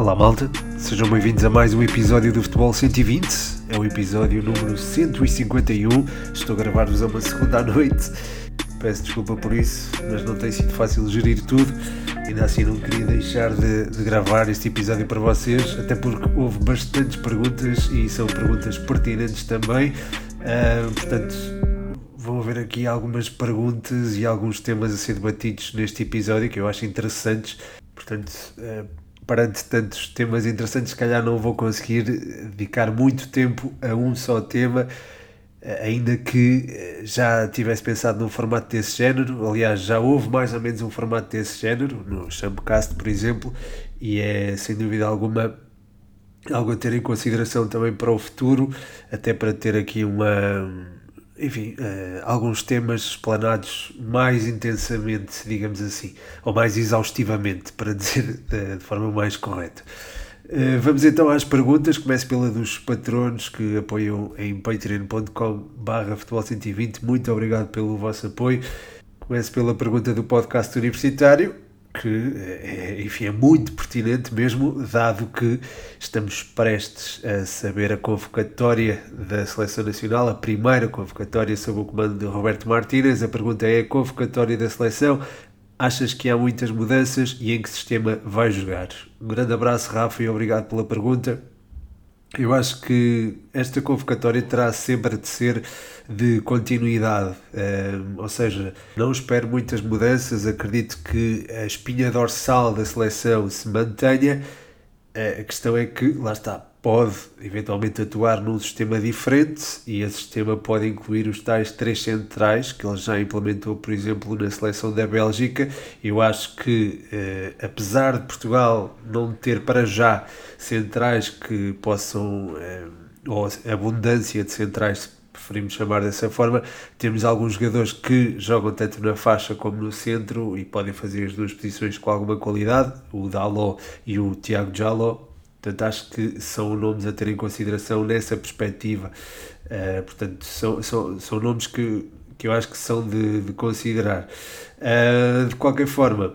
Olá malta, sejam bem-vindos a mais um episódio do Futebol 120. É o episódio número 151. Estou a gravar-vos a uma segunda à noite. Peço desculpa por isso, mas não tem sido fácil gerir tudo. Ainda assim, não queria deixar de, de gravar este episódio para vocês, até porque houve bastantes perguntas e são perguntas pertinentes também. Uh, portanto, vão haver aqui algumas perguntas e alguns temas a ser debatidos neste episódio que eu acho interessantes. Portanto, uh, perante tantos temas interessantes, se calhar não vou conseguir dedicar muito tempo a um só tema, ainda que já tivesse pensado num formato desse género. Aliás, já houve mais ou menos um formato desse género, no Champcast, por exemplo, e é sem dúvida alguma algo a ter em consideração também para o futuro, até para ter aqui uma enfim, uh, alguns temas explanados mais intensamente, digamos assim, ou mais exaustivamente, para dizer de, de forma mais correta. Uh, vamos então às perguntas. Começo pela dos patronos que apoiam em patreon.com/barra futebol 120. Muito obrigado pelo vosso apoio. Começo pela pergunta do podcast universitário que é, enfim, é muito pertinente mesmo, dado que estamos prestes a saber a convocatória da Seleção Nacional, a primeira convocatória sob o comando de Roberto Martínez. A pergunta é: a convocatória da Seleção, achas que há muitas mudanças e em que sistema vai jogar? Um grande abraço, Rafa, e obrigado pela pergunta. Eu acho que esta convocatória terá sempre de ser de continuidade, ou seja, não espero muitas mudanças, acredito que a espinha dorsal da seleção se mantenha. A questão é que, lá está, pode eventualmente atuar num sistema diferente e esse sistema pode incluir os tais três centrais que ele já implementou, por exemplo, na seleção da Bélgica. Eu acho que, eh, apesar de Portugal não ter para já centrais que possam, eh, ou abundância de centrais, preferimos chamar dessa forma, temos alguns jogadores que jogam tanto na faixa como no centro e podem fazer as duas posições com alguma qualidade, o Dalot e o Tiago Jaló Portanto, acho que são nomes a ter em consideração nessa perspectiva. Uh, portanto, são, são, são nomes que, que eu acho que são de, de considerar. Uh, de qualquer forma,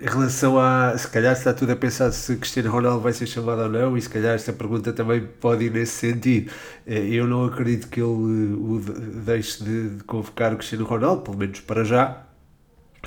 em relação a se calhar está tudo a pensar se Cristiano Ronaldo vai ser chamado ou não, e se calhar esta pergunta também pode ir nesse sentido. Eh, eu não acredito que ele o deixe de, de convocar o Cristiano Ronaldo, pelo menos para já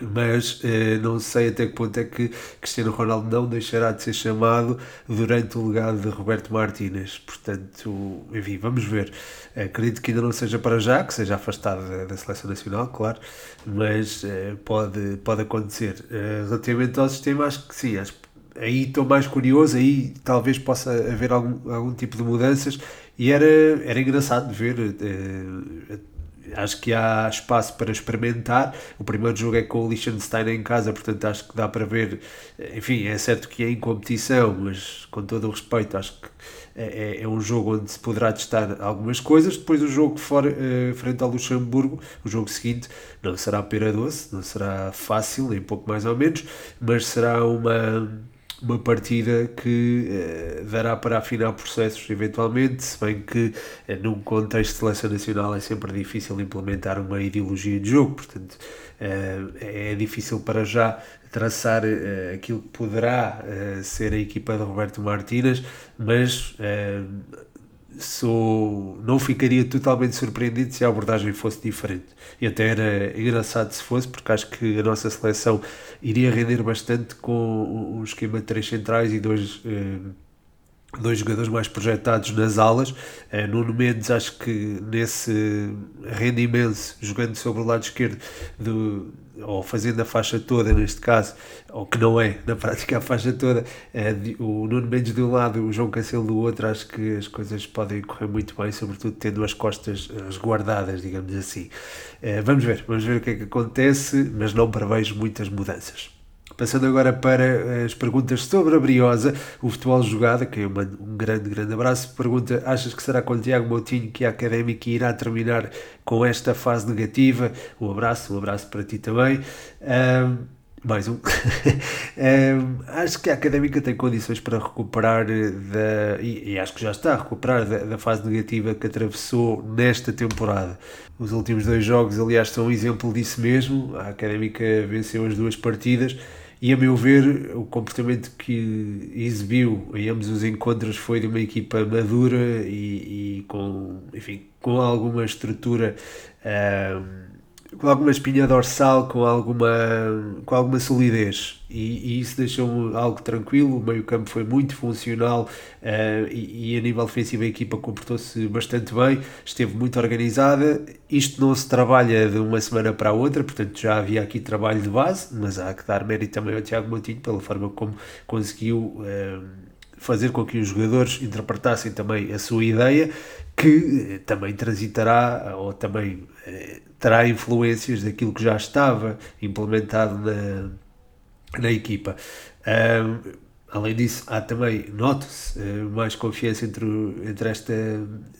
mas eh, não sei até que ponto é que Cristiano Ronaldo não deixará de ser chamado durante o legado de Roberto Martínez. Portanto, enfim, vamos ver. Acredito que ainda não seja para já, que seja afastado da, seleção nacional, claro, mas eh, pode, pode acontecer. Eh, relativamente ao sistema, acho que sim, acho, aí estou mais curioso, aí talvez possa haver algum, algum tipo de mudanças e era, era engraçado ver eh, acho que há espaço para experimentar. O primeiro jogo é com o Liechtenstein em casa, portanto acho que dá para ver. Enfim, é certo que é em competição, mas com todo o respeito, acho que é, é, é um jogo onde se poderá testar algumas coisas. Depois, o jogo fora, uh, frente ao Luxemburgo, o jogo seguinte, não será pera doce, não será fácil, nem pouco mais ou menos, mas será uma uma partida que uh, dará para afinar processos eventualmente, se bem que uh, num contexto de seleção nacional é sempre difícil implementar uma ideologia de jogo, portanto uh, é difícil para já traçar aquilo que poderá ser a equipa de Roberto Martínez, mas sou, não ficaria totalmente surpreendido se a abordagem fosse diferente. E até era engraçado se fosse, porque acho que a nossa seleção iria render bastante com um esquema de três centrais e dois. Eh, dois jogadores mais projetados nas alas. Uh, Nuno Mendes, acho que nesse rende imenso, jogando sobre o lado esquerdo do, ou fazendo a faixa toda neste caso, ou que não é na prática a faixa toda, é, o Nuno Mendes de um lado o João Cancelo do outro, acho que as coisas podem correr muito bem, sobretudo tendo as costas resguardadas, digamos assim. É, vamos ver, vamos ver o que é que acontece, mas não prevejo muitas mudanças. Passando agora para as perguntas sobre a Briosa, o futebol jogado, que eu mando um grande, grande abraço. Pergunta: achas que será com o Tiago Moutinho que a académica irá terminar com esta fase negativa? Um abraço, um abraço para ti também. Um, mais um. um, acho que a académica tem condições para recuperar da, e, e acho que já está a recuperar da, da, fase negativa que atravessou nesta temporada. Os últimos dois jogos, aliás, são um exemplo disso mesmo. A académica venceu as duas partidas e a meu ver o comportamento que exibiu em ambos os encontros foi de uma equipa madura e, e com, enfim, com alguma estrutura com alguma espinha dorsal, com alguma, com alguma solidez. E, e isso deixou-me algo tranquilo. O meio-campo foi muito funcional uh, e, e, a nível ofensivo a equipa comportou-se bastante bem, esteve muito organizada. Isto não se trabalha de uma semana para a outra, portanto já havia aqui trabalho de base, mas há que dar mérito também ao Tiago Montinho pela forma como conseguiu. Uh, fazer com que os jogadores interpretassem também a sua ideia, que eh, também transitará ou também eh, terá influências daquilo que já estava implementado na, na equipa. Um, Além disso, há também, note-se, eh, mais confiança entre, entre esta,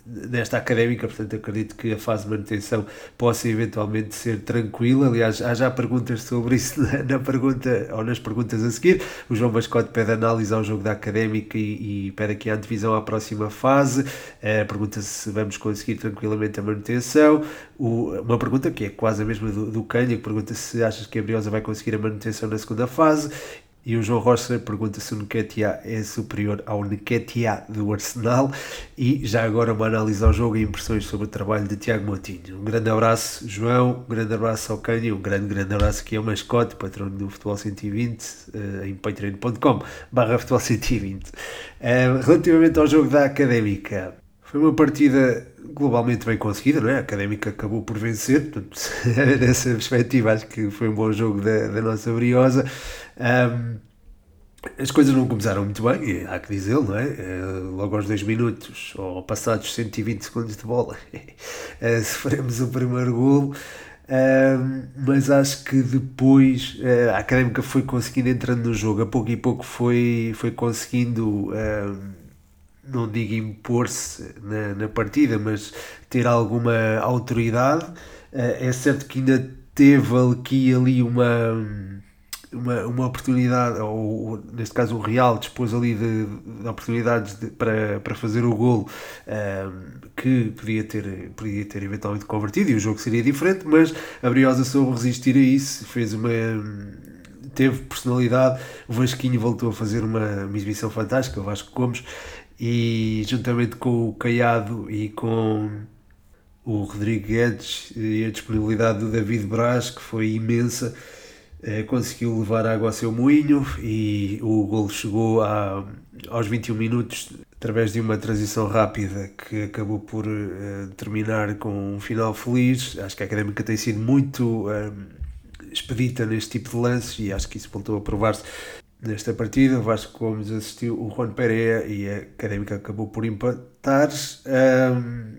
nesta académica, portanto acredito que a fase de manutenção possa eventualmente ser tranquila. Aliás, há já perguntas sobre isso na, na pergunta, ou nas perguntas a seguir. O João Mascote pede análise ao jogo da académica e, e pede aqui a antevisão à próxima fase. Uh, pergunta se vamos conseguir tranquilamente a manutenção. O, uma pergunta que é quase a mesma do, do Canha, que pergunta se achas que a Briosa vai conseguir a manutenção na segunda fase. E o João Rocha pergunta se o Nketiah é superior ao Nketiah do Arsenal. E já agora uma análise ao jogo e impressões sobre o trabalho de Tiago Moutinho. Um grande abraço, João. Um grande abraço ao Canho. Um grande, grande abraço aqui ao Mascote, patrão do Futebol 120, uh, em patreon.com barra Futebol 120. Uh, relativamente ao jogo da Académica, foi uma partida globalmente bem conseguida, não é? A Académica acabou por vencer, portanto, nessa perspectiva acho que foi um bom jogo da, da nossa Briosa. Um, as coisas não começaram muito bem, há que dizê-lo, não é? Uh, logo aos 2 minutos, ou passados 120 segundos de bola, uh, sofremos o primeiro golo. Mas acho que depois uh, a Académica foi conseguindo entrando no jogo, a pouco e pouco foi, foi conseguindo, não digo impor-se na, na partida, mas ter alguma autoridade. é certo que ainda teve aqui ali uma uma, uma oportunidade, ou neste caso o Real dispôs ali de, de oportunidades de, para, para fazer o golo um, que podia ter, podia ter eventualmente convertido e o jogo seria diferente, mas a Briosa soube resistir a isso, fez uma teve personalidade, o Vasquinho voltou a fazer uma, uma exibição fantástica, o Vasco Gomes, e juntamente com o Caiado e com o Rodrigo Guedes e a disponibilidade do David Braz, que foi imensa, eh, conseguiu levar água ao seu moinho e o gol chegou a, aos 21 minutos através de uma transição rápida que acabou por uh, terminar com um final feliz. Acho que a Académica tem sido muito expedita neste tipo de lances e acho que isso voltou a provar-se nesta partida. O Vasco Gomes assistiu o Juan Pereira e a Académica acabou por empatar. Um,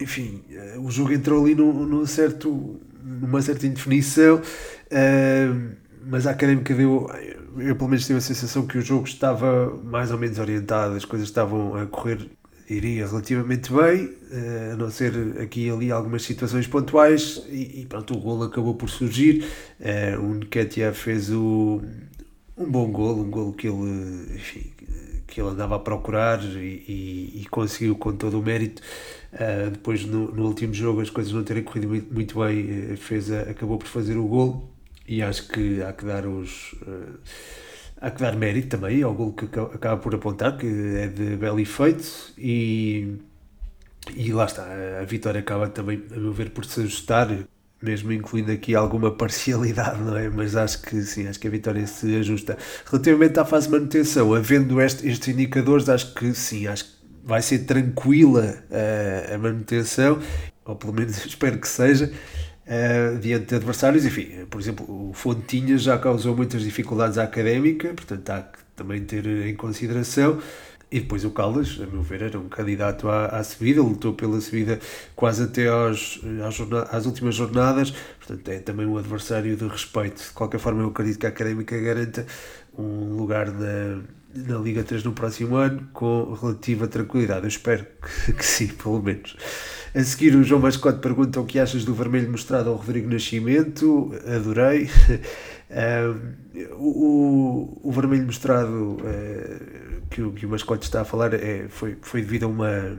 enfim, o jogo entrou ali num, num certo numa certa indefinição, uh, mas a académica deu. Eu, pelo menos, tive a sensação que o jogo estava mais ou menos orientado, as coisas estavam a correr, iria relativamente bem, uh, a não ser aqui e ali algumas situações pontuais, e, e pronto, o golo acabou por surgir. Uh, o Nketiah fez o, um bom golo, um golo que ele, enfim, que ele andava a procurar e, e, e conseguiu com todo o mérito. Uh, depois, no, no, último jogo, as coisas não terem corrido muito, muito bem, eh, fez a, acabou por fazer o gol e acho que há que dar os. Uh, há que dar mérito também ao gol que acaba por apontar, que é de belo efeito e, e lá está, a vitória acaba também, a meu ver, por se ajustar, mesmo incluindo aqui alguma parcialidade, não é? Mas acho que sim, acho que a vitória se ajusta. Relativamente à fase de manutenção, havendo este, estes indicadores, acho que sim, acho que vai ser tranquila uh, a manutenção, ou pelo menos espero que seja, uh, diante de adversários. Enfim, por exemplo, o Fontinhas já causou muitas dificuldades à académica, portanto há que também ter em consideração. E depois o Caldas, a meu ver, era um candidato à, à subida, lutou pela subida quase até aos, às, às últimas jornadas, portanto é também um adversário de respeito. De qualquer forma, eu acredito que a Académica garanta um lugar na, na Liga 3 no próximo ano com relativa tranquilidade. Eu espero que, que sim, pelo menos. A seguir, o João Mascote pergunta o que achas do vermelho mostrado ao Rodrigo Nascimento. Adorei. o, o, vermelho mostrado uh, que, o, que o Mascote está a falar é, foi, foi devido a uma.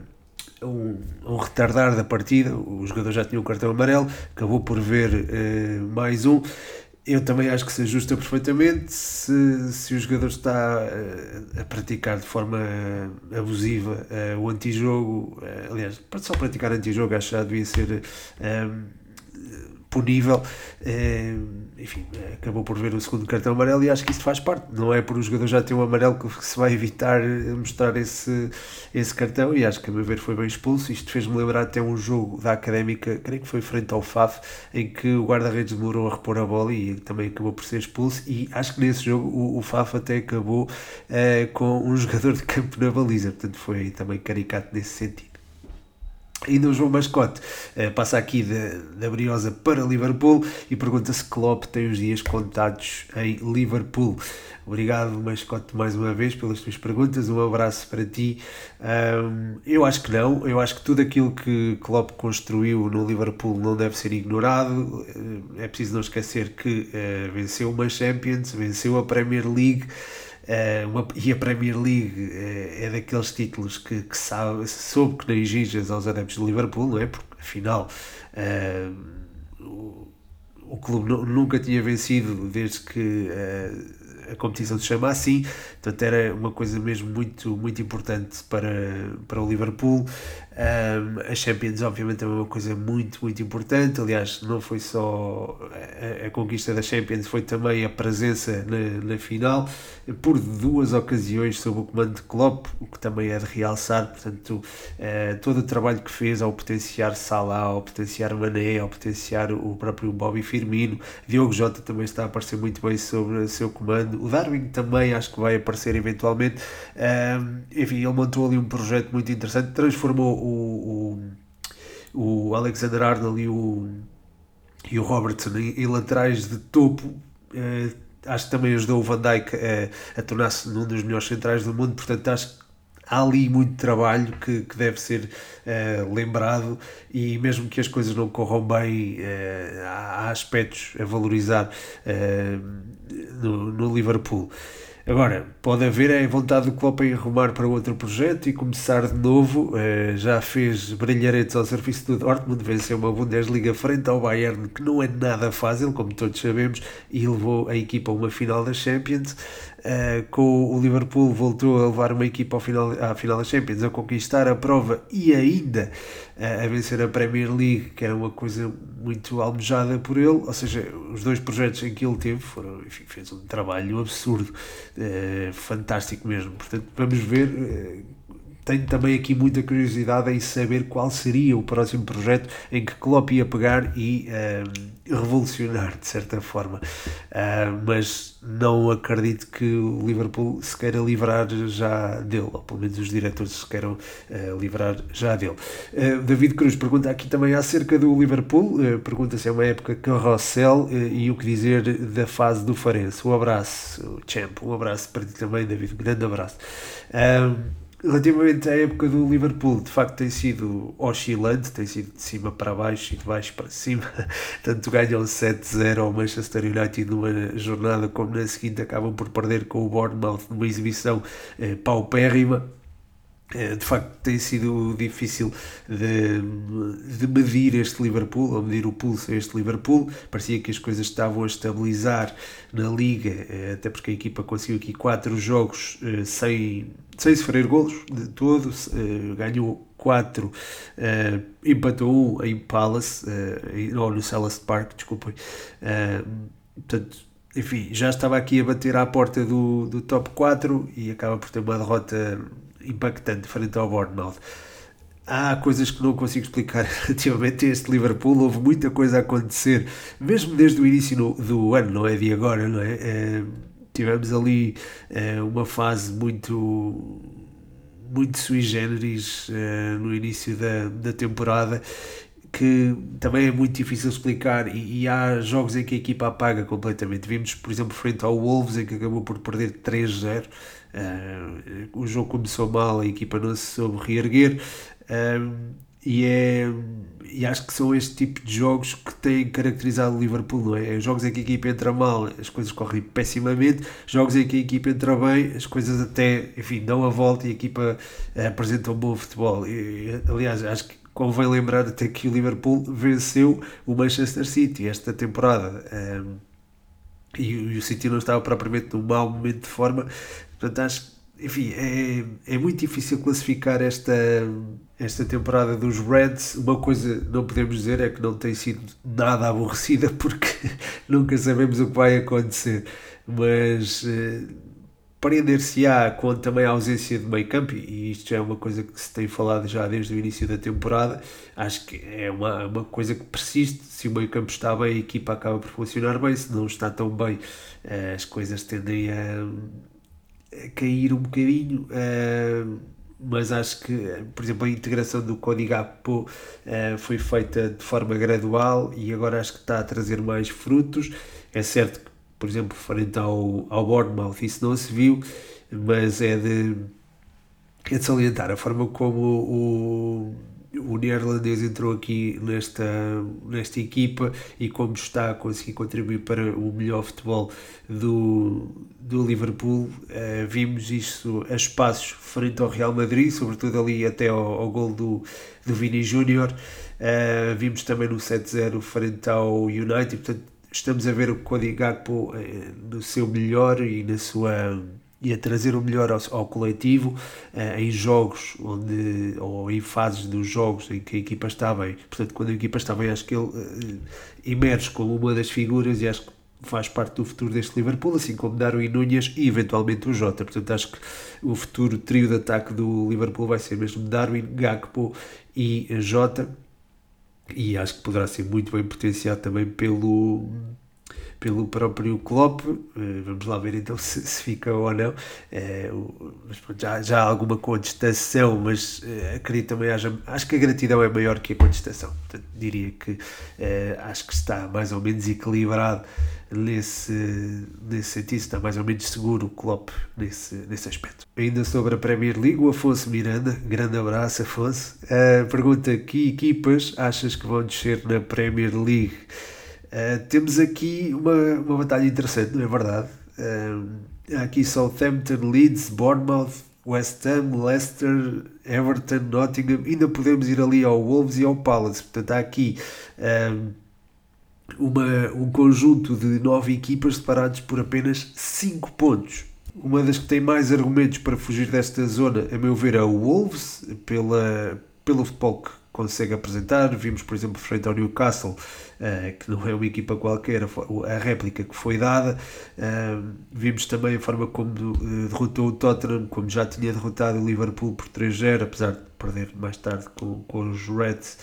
Um, um, retardar da partida, o jogador já tinha um cartão amarelo, acabou por ver uh, mais um eu também acho que se ajusta perfeitamente se, se o jogador está a, eh, a praticar de forma abusiva uh, o antijogo, uh, aliás, só praticar antijogo acho que já devia ser punível. Eh, enfim, acabou por ver o segundo cartão amarelo e acho que isso faz parte. Não é por o jogador já ter um amarelo que se vai evitar mostrar esse, esse cartão e acho que a meu ver foi bem expulso. Isto fez-me lembrar até um jogo da Académica, creio que foi frente ao FAF, em que o guarda-redes demorou a repor a bola e também acabou por ser expulso. E acho que nesse jogo o, o FAF até acabou uh, com um jogador de campo na baliza, portanto foi também caricato nesse sentido. Ainda o João Mascote uh, passa aqui da Briosa para Liverpool e pergunta se Klopp tem os dias contados em Liverpool. Obrigado, Mascote, mais uma vez pelas tuas perguntas. Um abraço para ti. Um, eu acho que não. Eu acho que tudo aquilo que Klopp construiu no Liverpool não deve ser ignorado. Eh, é preciso não esquecer que uh, venceu uma Champions, venceu a Premier League. Uh, uma, e a Premier League uh, é daqueles títulos que, que sabe, soube que não exijas aos adeptos de Liverpool, não é? Porque afinal uh, o, o clube nunca tinha vencido desde que a competição se chama assim, portanto era uma coisa mesmo muito, muito importante para, para o Liverpool. Um, a Champions, obviamente, é uma coisa muito, muito importante. Aliás, não foi só a, a conquista da Champions, foi também a presença na, na, final, por duas ocasiões sob o comando de Klopp, o que também é de realçar. Portanto, uh, todo o trabalho que fez ao potenciar Salah, ao potenciar Mané, ao potenciar o próprio Bobby Firmino, Diogo Jota também está a aparecer muito bem sobre o seu comando. O Darwin também acho que vai aparecer eventualmente. Um, enfim, ele montou ali um projeto muito interessante, transformou o, o, o Alexander Arnold e o, e o Robertson em, em laterais de topo. Uh, acho que também ajudou o Van Dijk a, a tornar-se um dos melhores centrais do mundo, portanto acho que há ali muito trabalho que, que deve ser uh, lembrado e mesmo que as coisas não corram bem, uh, há aspectos a valorizar uh, no, no Liverpool. Agora, pode haver a vontade do Klopp em arrumar para outro projeto e começar de novo. Uh, já fez brilharetes ao serviço do Dortmund, venceu uma Bundesliga frente ao Bayern, que não é nada fácil, como todos sabemos, e levou a equipa a uma final da Champions. Uh, com o Liverpool voltou a levar uma equipa ao final, à final da Champions a conquistar a prova e ainda uh, a vencer a Premier League, que era uma coisa muito almejada por ele. Ou seja, os dois projetos em que ele teve foram, enfim, fez um trabalho absurdo, uh, fantástico mesmo. Portanto, vamos ver tenho também aqui muita curiosidade em saber qual seria o próximo projeto em que Klopp ia pegar e uh, revolucionar de certa forma. Uh, mas não acredito que o Liverpool se queira livrar já dele, ou pelo menos os diretores se queiram uh, livrar já dele. David Cruz pergunta aqui também acerca do Liverpool, pergunta se é uma época carrossel e o que dizer da fase do Farense. Um abraço, Champ, um abraço para ti também, David, um grande abraço. Relativamente à época do Liverpool, de facto tem sido oscilante, tem sido de cima para baixo e de baixo para cima. Tanto ganham 7-0 ao Manchester United numa jornada, como na seguinte acabam por perder com o Bournemouth numa exibição eh, paupérrima. Eh, de facto tem sido difícil de, de, medir este Liverpool, ou medir o pulso a este Liverpool. Parecia que as coisas estavam a estabilizar na Liga, eh, até porque a equipa conseguiu aqui quatro jogos sem sem sofrer golos de todo, ganhou 4, uh, eh, empatou 1 em Palace, uh, ou no Selhurst Park, desculpem. Uh, portanto, enfim, já estava aqui a bater à porta do, do top 4 e acaba por ter uma derrota impactante frente ao Bournemouth. Há coisas que não consigo explicar relativamente a este Liverpool. Houve muita coisa a acontecer, mesmo desde o início no, do ano, não é de agora, não é? tivemos ali uh, uma fase muito muito sui generis uh, no início da, da temporada que também é muito difícil explicar e, e, há jogos em que a equipa apaga completamente. Vimos, por exemplo, frente ao Wolves em que acabou por perder 3-0. Uh, eh, o jogo começou mal, a equipa não se soube reerguer. Uh, e, é, e acho que são este tipo de jogos que têm caracterizado o Liverpool, não é? Jogos em que a equipa entra mal, as coisas correm pessimamente, jogos em que a equipa entra bem, as coisas até, enfim, dão a volta e a equipa eh, apresenta um bom futebol. E, aliás, acho que convém lembrar até que o Liverpool venceu o Manchester City esta temporada. Um, e, e o City não estava propriamente num mau momento de forma, portanto acho enfim, é, é muito difícil classificar esta, esta temporada dos Reds. Uma coisa não podemos dizer é que não tem sido nada aborrecida porque nunca sabemos o que vai acontecer. Mas eh, prender-se-á com também a ausência de meio campo, e isto já é uma coisa que se tem falado já desde o início da temporada. Acho que é uma, uma coisa que persiste. Se o meio campo está bem, a equipa acaba por funcionar bem. Se não está tão bem, eh, as coisas tendem a cair um bocadinho, uh, mas acho que, por exemplo, a integração do código APO uh, foi feita de forma gradual e agora acho que está a trazer mais frutos. É certo por exemplo, frente ao, ao Bournemouth isso não se viu, mas é de, é de salientar a forma como o o neerlandês entrou aqui nesta, nesta equipa e como está a conseguir contribuir para o melhor futebol do, do Liverpool, uh, vimos isso a espaços frente ao Real Madrid, sobretudo ali até ao, ao gol do, do Vini Júnior. Uh, vimos também no 7-0 frente ao United, portanto estamos a ver o Cody Gakpo uh, no seu melhor e na sua e a trazer o melhor ao, ao coletivo uh, em jogos onde ou em fases dos jogos em que a equipa está bem. Portanto, quando a equipa está bem, acho que ele uh, emerge como uma das figuras e acho que faz parte do futuro deste Liverpool, assim como Darwin Núñez e eventualmente o Jota. Portanto, acho que o futuro trio de ataque do Liverpool vai ser mesmo Darwin, Gakpo e Jota. E acho que poderá ser muito bem potenciado também pelo pelo próprio Klopp. Eh, vamos lá ver então se, se fica ou não. É, mas pronto, já, já há alguma contestação, mas é, acredito também haja. Acho que a gratidão é maior que a contestação. Portanto, diria que é, acho que está mais ou menos equilibrado nesse, nesse sentido, está mais ou menos seguro o Klopp nesse, nesse aspecto. Ainda sobre a Premier League, o Afonso Miranda, grande abraço Afonso, uh, pergunta que equipas achas que vão descer na Premier League? Uh, temos aqui uma, uma batalha interessante, não é verdade? Uh, aqui Southampton, Leeds, Bournemouth, West Ham, Leicester, Everton, Nottingham. Ainda podemos ir ali ao Wolves e ao Palace. Portanto, há aqui uh, uma, um conjunto de nove equipas separados por apenas 5 pontos. Uma das que tem mais argumentos para fugir desta zona, a meu ver, é o Wolves, pela, pelo futebol que consegue apresentar. Vimos, por exemplo, frente ao Newcastle, uh, que não é uma equipa qualquer, a, réplica que foi dada. Uh, vimos também a forma como uh, derrotou o Tottenham, como já tinha derrotado o Liverpool por 3-0, apesar de perder mais tarde com, com os Reds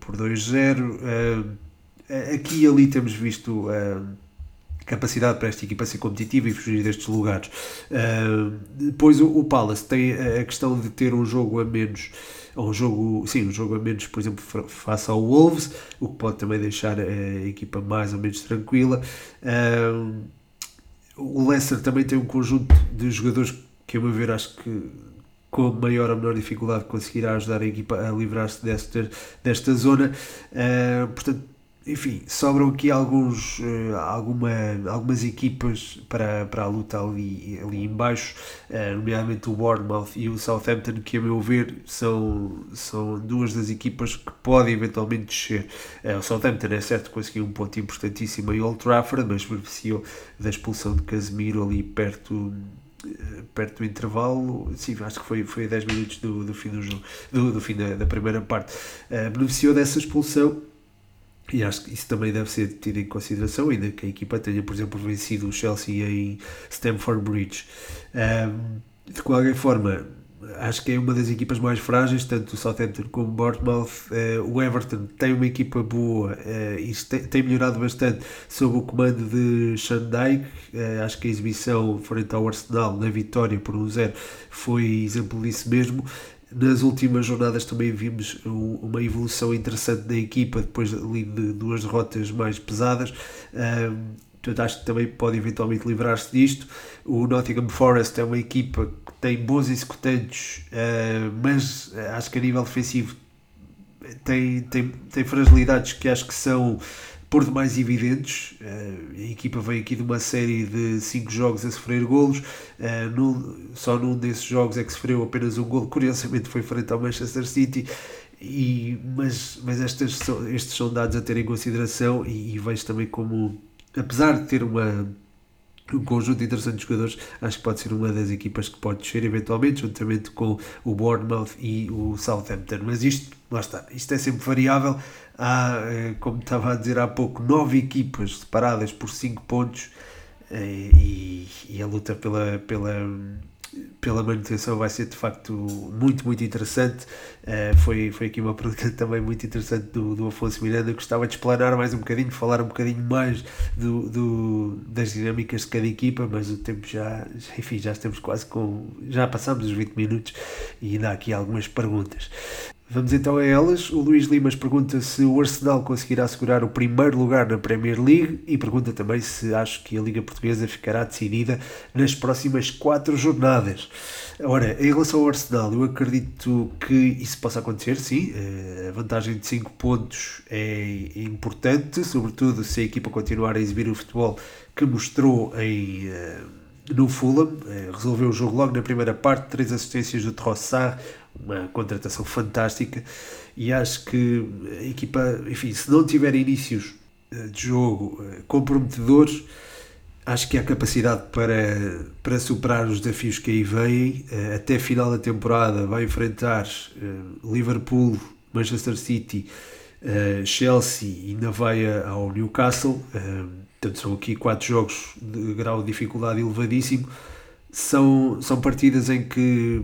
por 2-0. Aqui e ali temos visto capacidade para esta equipa ser competitiva e fugir destes lugares. Uh, depois o, o, Palace tem a questão de ter um jogo a menos um jogo, sim, um jogo a menos, por exemplo, face ao Wolves, o que pode também deixar a equipa mais ou menos tranquila. Um, o Leicester também tem um conjunto de jogadores que, a meu ver, acho que com maior ou menor dificuldade conseguirá ajudar a equipa a livrar-se desta, desta zona. Uh, portanto, enfim, sobram aqui alguns, uh, alguma, algumas equipas para, para a luta ali, ali em baixo, uh, nomeadamente o Bournemouth e o Southampton, que a meu ver são, são duas das equipas que podem eventualmente descer. Uh, o Southampton é certo conseguiu um ponto importantíssimo em Old Trafford, mas beneficiou da expulsão de Casemiro ali perto perto do intervalo, sim, acho que foi, foi a 10 minutos do, do fim do jogo, do, do fim da, da primeira parte, beneficiou dessa expulsão e acho que isso também deve ser tido em consideração, ainda que a equipa tenha, por exemplo, vencido o Chelsea em Stamford Bridge. Um, de qualquer forma, acho que é uma das equipas mais frágeis, tanto o Southampton como o Bournemouth. Uh, o Everton tem uma equipa boa uh, e tem, tem, melhorado bastante sob o comando de Shandai. Uh, acho que a exibição frente ao Arsenal na vitória por 1-0 um foi exemplo disso mesmo. Nas últimas jornadas também vimos uma evolução interessante da equipa depois ali de duas derrotas mais pesadas. Um, portanto, acho que também pode eventualmente livrar-se disto. O Nottingham Forest é uma equipa que tem bons executantes, uh, mas acho que a nível defensivo tem, tem, tem fragilidades que acho que são por demais evidentes. Uh, a equipa vem aqui de uma série de 5 jogos a sofrer golos. Num, só num desses jogos é que sofreu apenas um golo. Curiosamente foi frente ao Manchester City. E, mas mas estes são dados a ter em consideração e, e vejo também como apesar de ter uma um conjunto interessante de jogadores, acho que pode ser uma das equipas que pode descer eventualmente, juntamente com o Bournemouth e o Southampton. Mas isto, lá está, isto é sempre variável. Há, eh, como estava a dizer há pouco, nove equipas separadas por cinco pontos eh, e, e a luta pela, pela pela manutenção vai ser de facto muito, muito interessante. Uh, foi, foi aqui uma pergunta também muito interessante do, do Afonso Miranda. Gostava de explanar mais um bocadinho, falar um bocadinho mais do, do, das dinâmicas de cada equipa, mas o tempo já, enfim, já estamos quase com. já passamos os 20 minutos e ainda há aqui algumas perguntas. Vamos então a elas. O Luís Limas pergunta se o Arsenal conseguirá assegurar o primeiro lugar na Premier League e pergunta também se acho que a Liga Portuguesa ficará decidida nas próximas quatro jornadas. Ora, em relação ao Arsenal, eu acredito que isso possa acontecer, sim. Eh, a vantagem de 5 pontos é importante, sobretudo se a equipa continuar a exibir o futebol que mostrou em eh, no Fulham, eh, resolveu o jogo logo na primeira parte, três assistências do Trossard, uma contratação fantástica e acho que a equipa, enfim, se não tiver inícios eh, de jogo eh, comprometedores, acho que há capacidade para, para superar os desafios que aí vêm. Eh, até final da temporada vai enfrentar Liverpool, Manchester City, Chelsea e ainda vai ao Newcastle. Portanto, são aqui quatro jogos de grau de dificuldade elevadíssimo. São, são partidas em que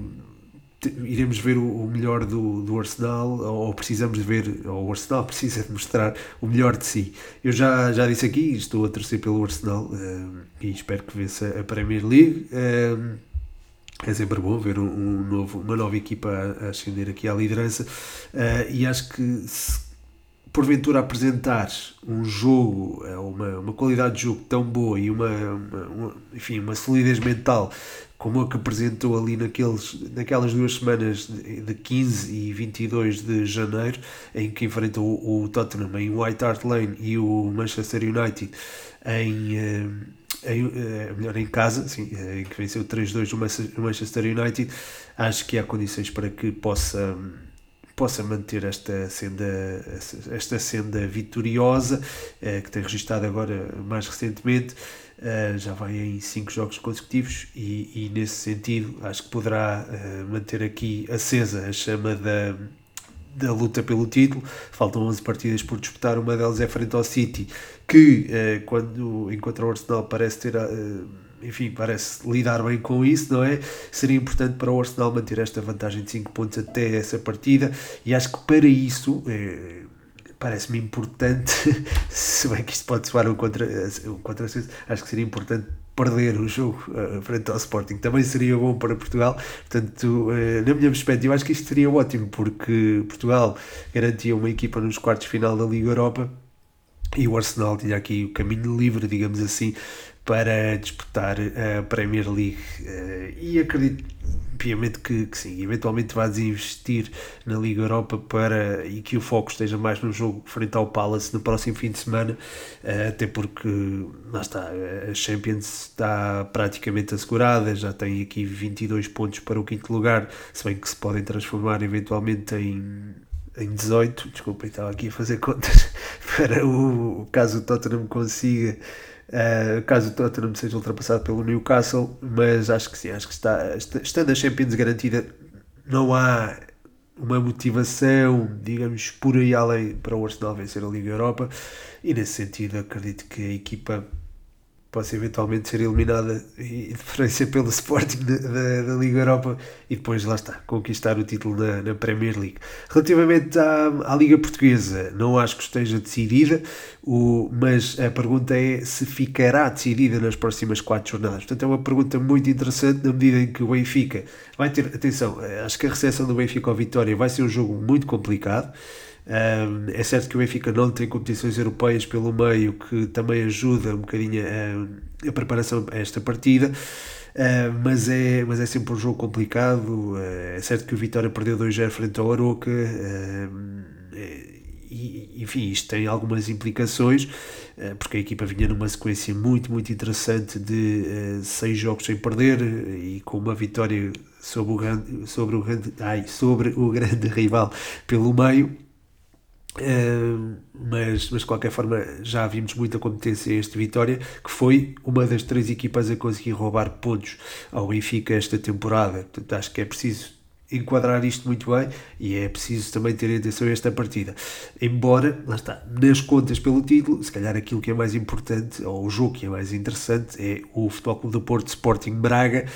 iremos ver o, melhor do, do Arsenal ou precisamos de ver, ou o Arsenal precisa de mostrar o melhor de si. Eu já, já disse aqui, estou a torcer pelo Arsenal uh, e espero que vença a Premier League. Uh, é sempre bom ver um, um, novo, uma nova equipa a, ascender aqui à liderança uh, e acho que se porventura apresentar um jogo, uma, uma qualidade de jogo tão boa e uma, uma, uma enfim, uma solidez mental como a que apresentou ali naqueles, naquelas duas semanas de 15 e 22 de janeiro, em que enfrentou o, Tottenham em White Hart Lane e o Manchester United em, eh, em, eh, melhor, em casa, sim, eh, em que venceu 3-2 o Manchester United, acho que há condições para que possa possa manter esta senda, esta senda vitoriosa que tem registado agora mais recentemente Uh, já vai em 5 jogos consecutivos e, e, nesse sentido acho que poderá uh, manter aqui acesa a chama da, da luta pelo título. Faltam 11 partidas por disputar, uma delas é frente ao City, que uh, quando encontra o Arsenal parece ter. enfim, parece lidar bem com isso, não é? Seria importante para o Arsenal manter esta vantagem de 5 pontos até essa partida, e acho que para isso parece-me importante, se bem que isto pode soar um contra, um contra acho que seria importante perder o jogo uh, frente ao Sporting também seria bom para Portugal. Portanto, uh, na minha perspectiva, acho que isto seria ótimo porque Portugal garantia uma equipa nos quartos de final da Liga Europa e o Arsenal tinha aqui o caminho livre, digamos assim, para disputar a Premier League. Uh, e acredito piamente que, que, sim, eventualmente vais investir na Liga Europa para e que o foco esteja mais no jogo frente ao Palace no próximo fim de semana, uh, até porque lá está, a Champions está praticamente assegurada, já tem aqui 22 pontos para o quinto lugar, se bem que se podem transformar eventualmente em em 18, desculpa, estava aqui a fazer contas para o, caso o Tottenham consiga Uh, caso o Tottenham seja ultrapassado pelo Newcastle, mas acho que sim, acho que está, estando a Champions garantida, não há uma motivação, digamos, por aí além para o Arsenal vencer a Liga Europa, e nesse sentido acredito que a equipa possa eventualmente ser eliminada e preferência pelo Sporting da, da, Liga Europa e depois lá está, conquistar o título na, na Premier League. Relativamente à, à, Liga Portuguesa, não acho que esteja decidida, o, mas a pergunta é se ficará decidida nas próximas quatro jornadas. Portanto, é uma pergunta muito interessante na medida em que o Benfica vai ter, atenção, acho que a recepção do Benfica ao Vitória vai ser um jogo muito complicado. É certo que o Benfica não tem competições europeias pelo meio, que também ajuda um bocadinho a, a preparação a esta partida, uh, mas, é, mas é sempre um jogo complicado. Uh, é certo que o Vitória perdeu 2-0 frente ao Aroca, uh, e, enfim, isto tem algumas implicações, porque a equipa vinha numa sequência muito, muito interessante de seis jogos sem perder e com uma vitória sobre o grande, sobre o grande, ai, sobre o grande rival pelo meio Mas, mas de qualquer forma já vimos muita competência este Vitória, que foi uma das três equipas a conseguir roubar pontos ao Benfica esta temporada. Portanto, acho que é preciso enquadrar isto muito bem e é preciso também ter atenção a esta partida. Embora, lá está, nas contas pelo título, se calhar aquilo que é mais importante, ou o jogo que é mais interessante, é o Futebol Clube do Porto Sporting Braga,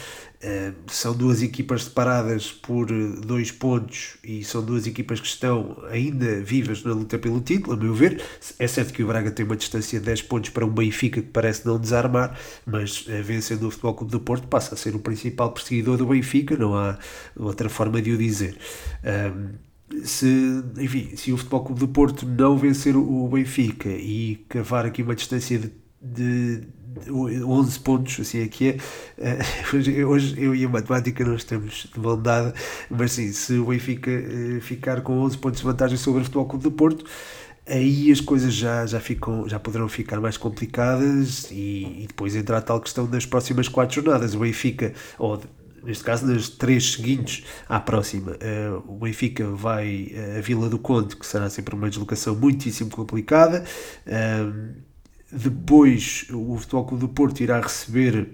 Uh, são duas equipas separadas por dois pontos e são duas equipas que estão ainda vivas na luta pelo título, a meu ver. É certo que o Braga tem uma distância de 10 pontos para um Benfica que parece não desarmar, mas uh, vencendo o Futebol Clube do Porto passa a ser o principal perseguidor do Benfica, não há outra forma de o dizer. Um, se, enfim, se o Futebol Clube do Porto não vencer o Benfica e cavar aqui uma distância de, de 11 pontos, assim é que é. Uh, hoje eu e a matemática não estamos de mão dada, mas sim, se o Benfica uh, ficar com 11 pontos de vantagem sobre o Futebol Clube do Porto, aí as coisas já, já, ficam, já poderão ficar mais complicadas e, e depois entrar a tal questão das próximas 4 jornadas. O Benfica, ou neste caso nas três seguintes à próxima, uh, o Benfica vai a Vila do Conde, que será sempre uma deslocação muitíssimo complicada. Depois o Futebol Clube do Porto irá receber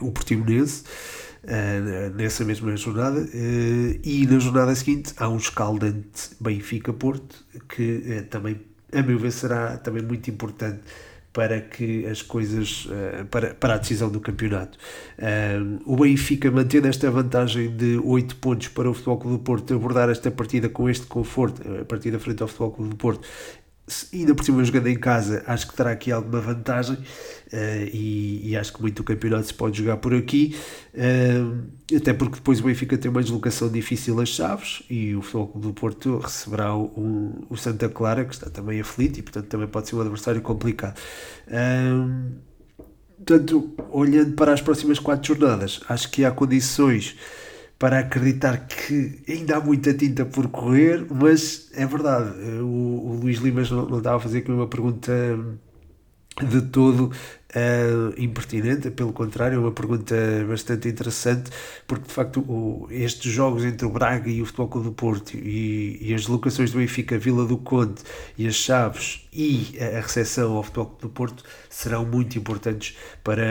o Portimonense uh, nessa mesma jornada uh, e na jornada seguinte há um escaldante Benfica-Porto que uh, também, a meu ver, será também muito importante para que as coisas para, para a decisão do campeonato. o Benfica mantendo esta vantagem de 8 pontos para o Futebol Clube do Porto abordar esta partida com este conforto, a partida frente ao Futebol Clube do Porto ainda por cima jogando em casa, acho que terá aqui alguma vantagem uh, e, e, acho que muito o campeonato se pode jogar por aqui, uh, até porque depois o Benfica tem uma deslocação difícil às Chaves e o Futebol do Porto receberá o, o Santa Clara, que está também aflito e portanto também pode ser um adversário complicado. Uh, portanto, olhando para as próximas quatro jornadas, acho que há condições para acreditar que ainda há muita tinta por correr, mas é verdade. O, o Luís Limas não, não estava a fazer aqui uma pergunta de todo uh, impertinente, pelo contrário, é uma pergunta bastante interessante, porque de facto o, estes jogos entre o Braga e o Futebol Clube do Porto e, e, as locações do Benfica, Vila do Conde e as Chaves e a, a recepção ao Futebol Clube do Porto serão muito importantes para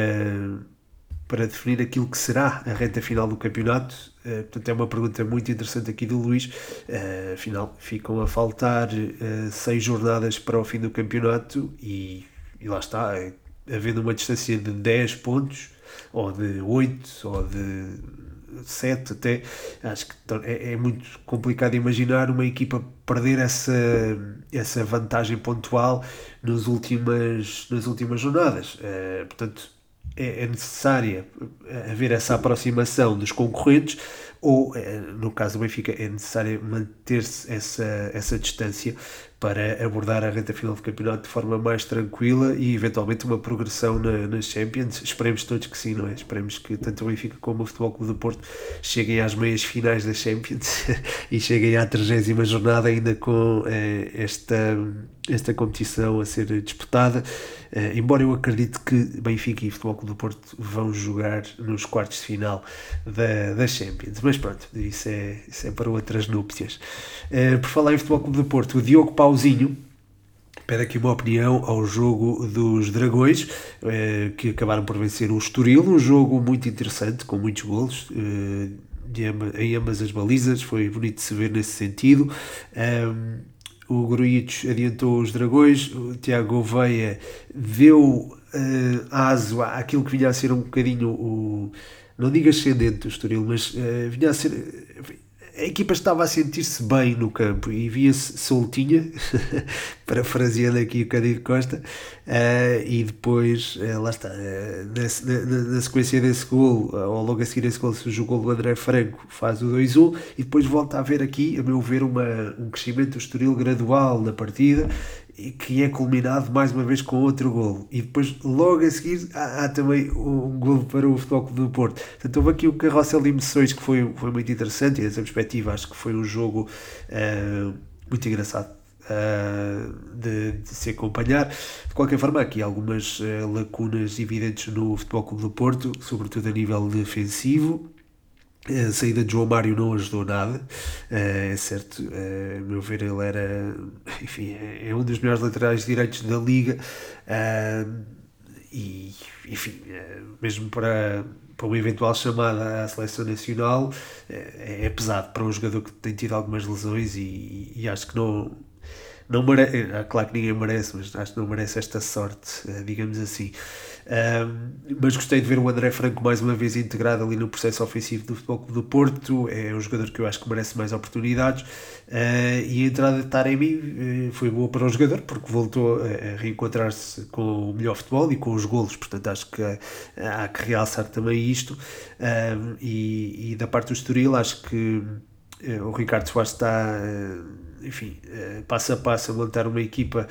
para definir aquilo que será a reta final do campeonato. Uh, portanto, é uma pergunta muito interessante aqui do Luís. Uh, afinal, ficam a faltar uh, seis jornadas para o fim do campeonato e, e lá está, havendo uma distância de 10 pontos, ou de 8, ou de 7 até, acho que é, é, muito complicado imaginar uma equipa perder essa, essa vantagem pontual nas últimas, nas últimas jornadas. portanto, é, é necessária haver essa aproximação dos concorrentes ou, eh, no caso do Benfica, é necessário manter-se essa, essa distância para abordar a reta final do campeonato de forma mais tranquila e eventualmente uma progressão na, nas Champions. Esperemos todos que sim, não é? Esperemos que tanto o Benfica como o Futebol Clube do Porto cheguem às meias finais das Champions e cheguem à 30 jornada ainda com eh, esta, esta competição a ser disputada. Eh, embora eu acredite que Benfica e Futebol Clube do Porto vão jogar nos quartos de final da, da Champions. Mas pronto, isso é, isso é para outras núpcias. Eh, por falar em Futebol Clube do Porto, o Diogo Pauzinho pede aqui uma opinião ao jogo dos Dragões, eh, que acabaram por vencer o Estoril, um jogo muito interessante, com muitos golos. Em ambas as balizas, foi bonito de se ver nesse sentido. Um, o Gruitos adiantou os Dragões, o Tiago Gouveia deu uh, aso àquilo que vinha a ser um bocadinho o. Não digo ascendente do Estoril, mas uh, vinha a ser a equipa estava a sentir-se bem no campo e via-se soltinha, parafraseando aqui o Cândido Costa, uh, e depois, uh, lá está, uh, na, na, na, sequência desse gol, ou logo a seguir esse gol, surge o gol do André Franco, faz o 2-1, e depois volta a haver aqui, a meu ver, uma, um crescimento do Estoril gradual na partida, que é culminado mais uma vez com outro golo. E depois, logo a seguir, há, há também um golo para o Futebol Clube do Porto. Portanto, houve aqui um carrossel de emoções que foi, foi muito interessante e, nessa perspectiva, acho que foi um jogo uh, muito engraçado. Uh, de, de, se acompanhar. De qualquer forma, há aqui algumas uh, lacunas evidentes no Futebol Clube do Porto, sobretudo a nível defensivo. A saída de João Mário não ajudou nada, é certo. A meu ver, ele era, enfim, é um dos melhores laterais direitos da liga. E, enfim, mesmo para, para uma eventual chamada à seleção nacional, é, é pesado para um jogador que tem tido algumas lesões e, e acho que não não merece, é, claro que ninguém merece, mas acho que não merece esta sorte, eh, digamos assim. Um, mas gostei de ver o André Franco mais uma vez integrado ali no processo ofensivo do Futebol Clube do Porto. É um jogador que eu acho que merece mais oportunidades. Uh, e a entrada de Taremi uh, foi boa para o jogador porque voltou a, reencontrar-se com o melhor futebol e com os golos. Portanto, acho que há que realçar também isto. Um, e, e, da parte do Estoril, acho que uh, o Ricardo Soares está enfim, uh, passo a passo a montar uma equipa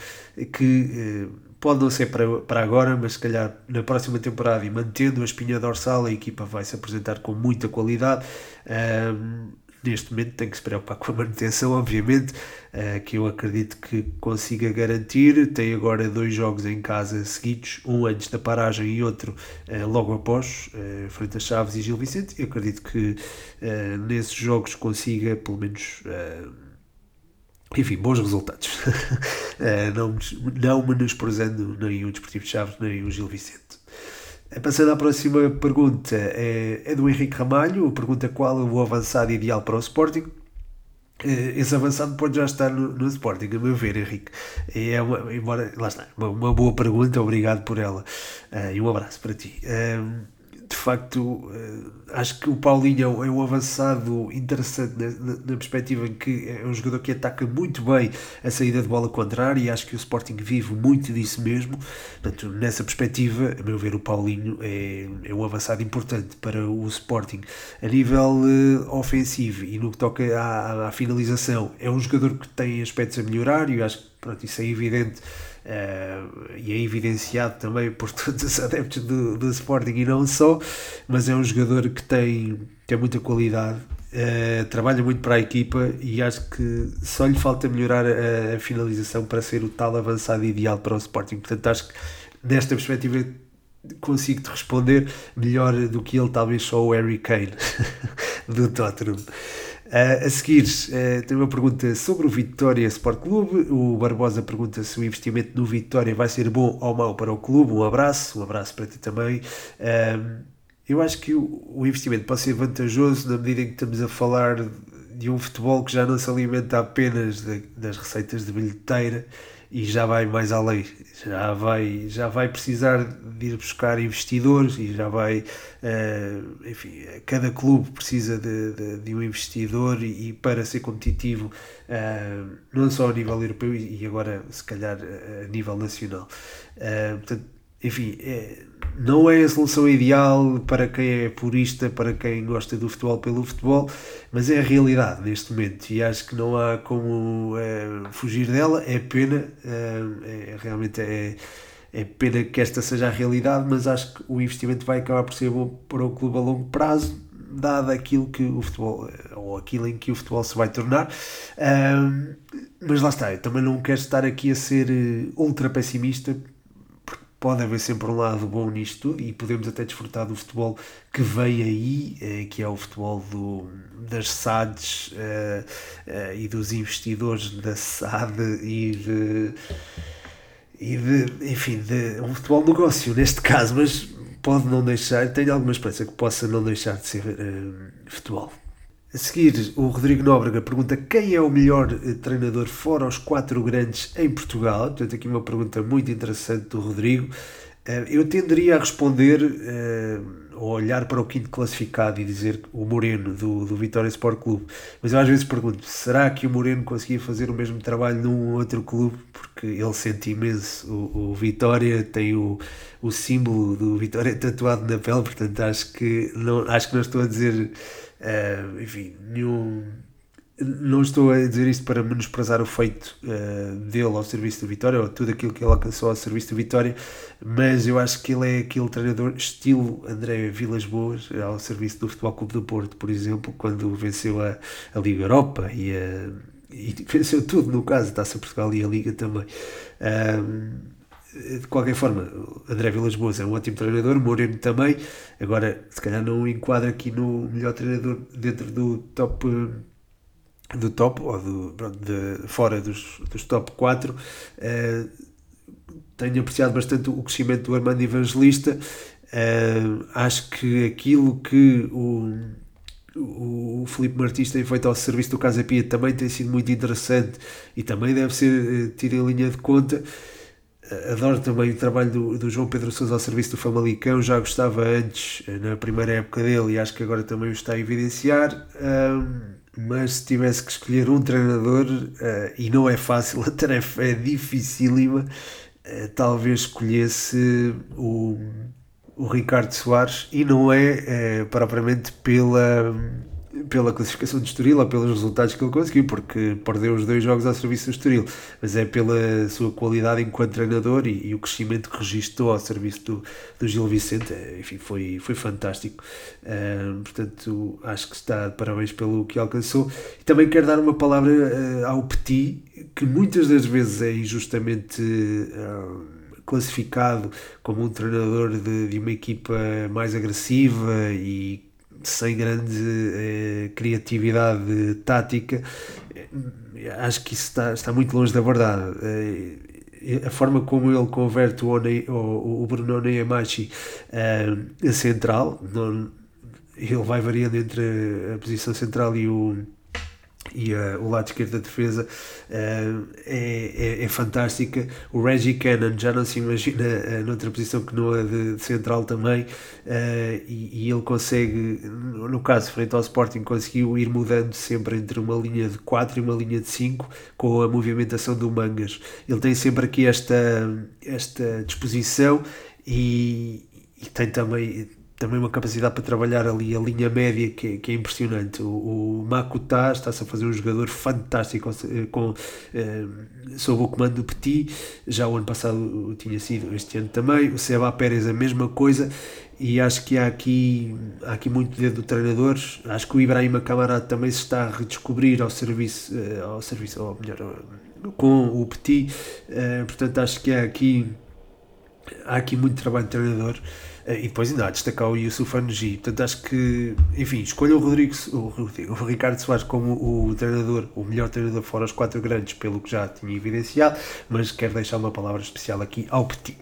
que pode não ser para, para agora, mas se calhar na próxima temporada e mantendo a espinha dorsal, a equipa vai se apresentar com muita qualidade. Um, neste momento tem que se preocupar com a manutenção, obviamente, uh, que eu acredito que consiga garantir. Tem agora dois jogos em casa seguidos, um antes da paragem e outro uh, logo após, uh, frente a Chaves e Gil Vicente. Eu acredito que nesses jogos consiga pelo menos enfim, bons resultados. Eh, não, não menosprezando nem o Desportivo de Chaves, nem o Gil Vicente. Eh, passando à próxima pergunta, é, é do Henrique Ramalho. Pergunta qual é o avançado ideal para o Sporting? Eh, esse avançado pode já estar no, no Sporting, a meu ver, Henrique. É uma, embora, lá está, uma, uma boa pergunta, obrigado por ela. E um abraço para ti. Uh, de facto, eh, acho que o Paulinho é um avançado interessante na, na, perspectiva em que é um jogador que ataca muito bem a saída de bola contrária e acho que o Sporting vive muito disso mesmo. Portanto, nessa perspectiva, a meu ver, o Paulinho é, é um avançado importante para o Sporting. A nível uh, ofensivo e no que toca à, à, finalização, é um jogador que tem aspectos a melhorar e acho que pronto, isso é evidente Uh, e é evidenciado também por todos os adeptos do, do Sporting e não só, mas é um jogador que tem, tem muita qualidade, uh, trabalha muito para a equipa e acho que só lhe falta melhorar a, a finalização para ser o tal avançado ideal para o Sporting. Portanto, acho que nesta perspectiva consigo-te responder melhor do que ele, talvez só o Harry Kane do Tottenham. Uh, a seguir, uh, tem uma pergunta sobre o Vitória Sport Clube. O Barbosa pergunta se o investimento no Vitória vai ser bom ou mau para o clube. Um abraço, um abraço para ti também. Uh, eu acho que o, o, investimento pode ser vantajoso na medida em que estamos a falar de um futebol que já não se alimenta apenas de, das receitas de bilheteira e já vai mais além, já vai, já vai precisar de ir buscar investidores e já vai, uh, enfim, cada clube precisa de, de, de um investidor e, e, para ser competitivo, uh, não só a nível europeu e agora se calhar a nível nacional. Uh, portanto, enfim, é, não é a solução ideal para quem é purista, para quem gosta do futebol pelo futebol, mas é a realidade neste momento e acho que não há como é, fugir dela. É pena, é, é, realmente é, é pena que esta seja a realidade, mas acho que o investimento vai acabar por ser bom para o clube a longo prazo, dado aquilo que o futebol, ou aquilo em que o futebol se vai tornar. Um, mas lá está, eu também não quero estar aqui a ser eh, ultra pessimista pode haver sempre um lado bom nisto tudo e podemos até desfrutar do futebol que vem aí, eh, que é o futebol do, das SADs eh, eh, e dos investidores da SAD e de, e de enfim, de um futebol negócio neste caso, mas pode não deixar, tenho alguma esperança que possa não deixar de ser futebol. A seguir, o Rodrigo Nóbrega pergunta quem é o melhor eh, treinador fora os quatro grandes em Portugal. Portanto, aqui uma pergunta muito interessante do Rodrigo. Eh, eu tenderia a responder, eh, ou olhar para o quinto classificado e dizer o Moreno do, do Vitória Sport Clube. Mas eu às vezes pergunto: será que o Moreno conseguia fazer o mesmo trabalho num outro clube? Porque ele sente imenso o, o Vitória, tem o, o símbolo do Vitória tatuado na pele, portanto acho que não, acho que não estou a dizer Uh, enfim, nenhum, não estou a dizer isto para menosprezar o feito uh, dele ao serviço do Vitória ou tudo aquilo que ele alcançou ao serviço do Vitória, mas eu acho que ele é aquele treinador estilo André Vilas Boas ao serviço do Futebol Clube do Porto, por exemplo, quando venceu a, a Liga Europa e, a, e venceu tudo no caso, Taça Portugal e a Liga também. Um, de qualquer forma, André Vilas Boas é um ótimo treinador, Moreno também. Agora, se calhar não enquadra aqui no melhor treinador dentro do top do top ou do, pronto, de, fora dos, dos top 4. Uh, tenho apreciado bastante o crescimento do Armando Evangelista. Uh, acho que aquilo que o, o, Felipe Martins tem feito ao serviço do Casa Pia também tem sido muito interessante e também deve ser tido em linha de conta. Adoro também o trabalho do, do, João Pedro Sousa ao serviço do Famalicão, já gostava antes, na primeira época dele, e acho que agora também o está a evidenciar. mas se tivesse que escolher um treinador, uh, e não é fácil, a tarefa é dificílima, uh, talvez escolhesse o, o Ricardo Soares, e não é uh, propriamente pela pela classificação do Estoril ou pelos resultados que ele conseguiu, porque perdeu os dois jogos ao serviço do Estoril, mas é pela sua qualidade enquanto treinador e, e o crescimento que registou ao serviço do, do Gil Vicente, é, enfim, foi, foi fantástico. Portanto, acho que está de parabéns pelo que alcançou. E também quero dar uma palavra uh, ao Petit, que muitas das vezes é injustamente. Uh, classificado como um treinador de, de uma equipa mais agressiva e sem grande eh, criatividade tática, eh, acho que isso está, está muito longe da verdade. Eh, a forma como ele converte o, o, o Bruno Neyamachi a central, não, ele vai variando entre a posição central e o e uh, o lado esquerdo da defesa uh, é, é, é, fantástica. O Reggie Cannon já não se imagina uh, noutra posição que não a de, de central também, e, e, ele consegue, no caso, frente ao Sporting, conseguiu ir mudando sempre entre uma linha de 4 e uma linha de 5 com a movimentação do Mangas. Ele tem sempre aqui esta, esta disposição e, e tem também também uma capacidade para trabalhar ali a linha média que, que é impressionante. O, o Makuta está-se a fazer um jogador fantástico com, eh, sob o comando do Petit, já o ano passado tinha sido, este ano também. O Seba Pérez a mesma coisa e acho que há aqui, há aqui muito dedo do treinador. Acho que o Ibrahim Camarada também se está a redescobrir ao serviço, eh, ao serviço ou melhor, com o Petit. Eh, portanto, acho que há aqui, há aqui muito trabalho de treinador. Eh, e depois ainda há destacar o Yusuf Anugi. Portanto, acho que, enfim, escolha o, Rodrigo, o, Rodrigo, o Ricardo Soares como o treinador, o melhor treinador fora os quatro grandes, pelo que já tinha evidenciado, mas quero deixar uma palavra especial aqui ao Petit.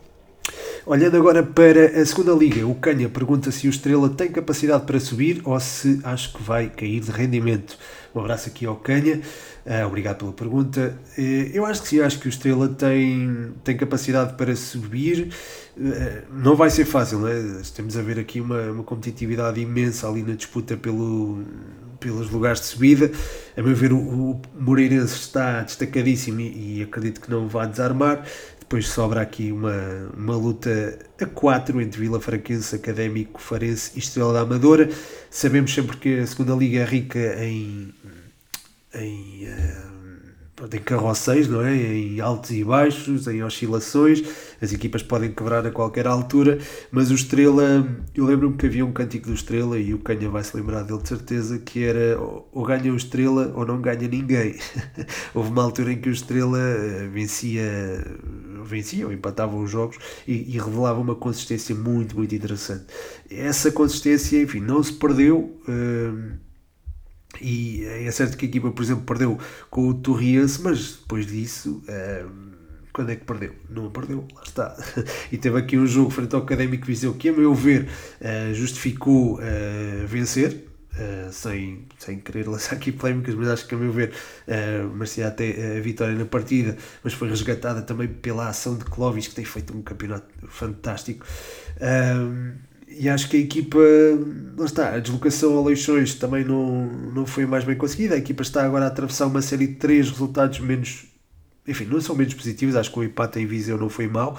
Olhando agora para a segunda liga, o Canha pergunta se o Estrela tem capacidade para subir ou se acho que vai cair de rendimento. Um abraço aqui ao Canha, uh, obrigado pela pergunta. Uh, eu acho que sim, acho que o Estrela tem, tem capacidade para subir. Uh, não vai ser fácil, não é? Temos a ver aqui uma, uma competitividade imensa ali na disputa pelo, pelos lugares de subida. A meu ver, o, o Moreirense está destacadíssimo e, e acredito que não vai desarmar. Depois sobra aqui uma, uma luta a quatro entre Vila Franquense, Académico, Farense e Estrela da Amadora. Sabemos sempre que a segunda liga é rica em, em uh, em não é? em altos e baixos, em oscilações, as equipas podem quebrar a qualquer altura, mas o Estrela, eu lembro-me que havia um cântico do Estrela, e o Canha vai se lembrar dele de certeza, que era ou ganha o Estrela ou não ganha ninguém. Houve uma altura em que o Estrela eh, vencia, ou empatava os jogos e, e revelava uma consistência muito, muito interessante. Essa consistência, enfim, não se perdeu. Uh, e é certo que a equipa, por exemplo, perdeu com o Torriense, mas depois disso, um, quando é que perdeu? Não perdeu, lá está. E teve aqui um jogo frente ao Académico Viseu que, a meu ver, uh, justificou uh, vencer. Uh, sem, sem querer lançar aqui polémicas, mas acho que a meu ver uh, merecia até a vitória na partida, mas foi resgatada também pela ação de Clovis, que tem feito um campeonato fantástico. Uh, e acho que a equipa, não está, a deslocação a Leixões também não, não foi mais bem conseguida. A equipa está agora a atravessar uma série de três resultados menos, enfim, não são menos positivos. Acho que o empate em Viseu não foi mau,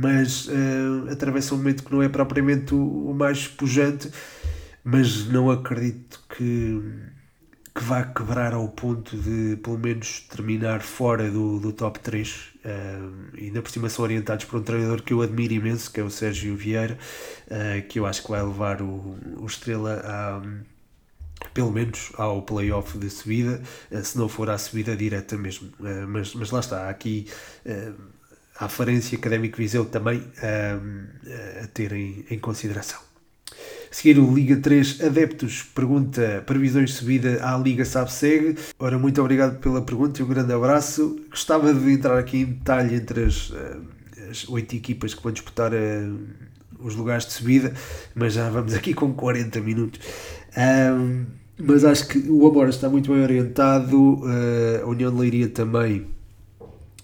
mas uh, atravessa um momento que não é propriamente o, o mais pujante. Mas não acredito que que vá quebrar ao ponto de pelo menos terminar fora do, do top 3 uh, ainda por cima são orientados por um treinador que eu admiro imenso que é o Sérgio Vieira uh, que eu acho que vai levar o, o Estrela a pelo menos ao playoff de subida, uh, se não for à subida direta mesmo. Uh, mas, mas lá está, aqui à Farense Académico Viseu também a terem em consideração. A seguir, o Liga 3 Adeptos pergunta previsões de subida à Liga Sabe-Segue. Ora, muito obrigado pela pergunta e um grande abraço. Gostava de entrar aqui em detalhe entre as, as oito equipas que vão disputar uh, os lugares de subida, mas já vamos aqui com 40 minutos. Um, mas acho que o Amora está muito bem orientado, uh, a União de Leiria também.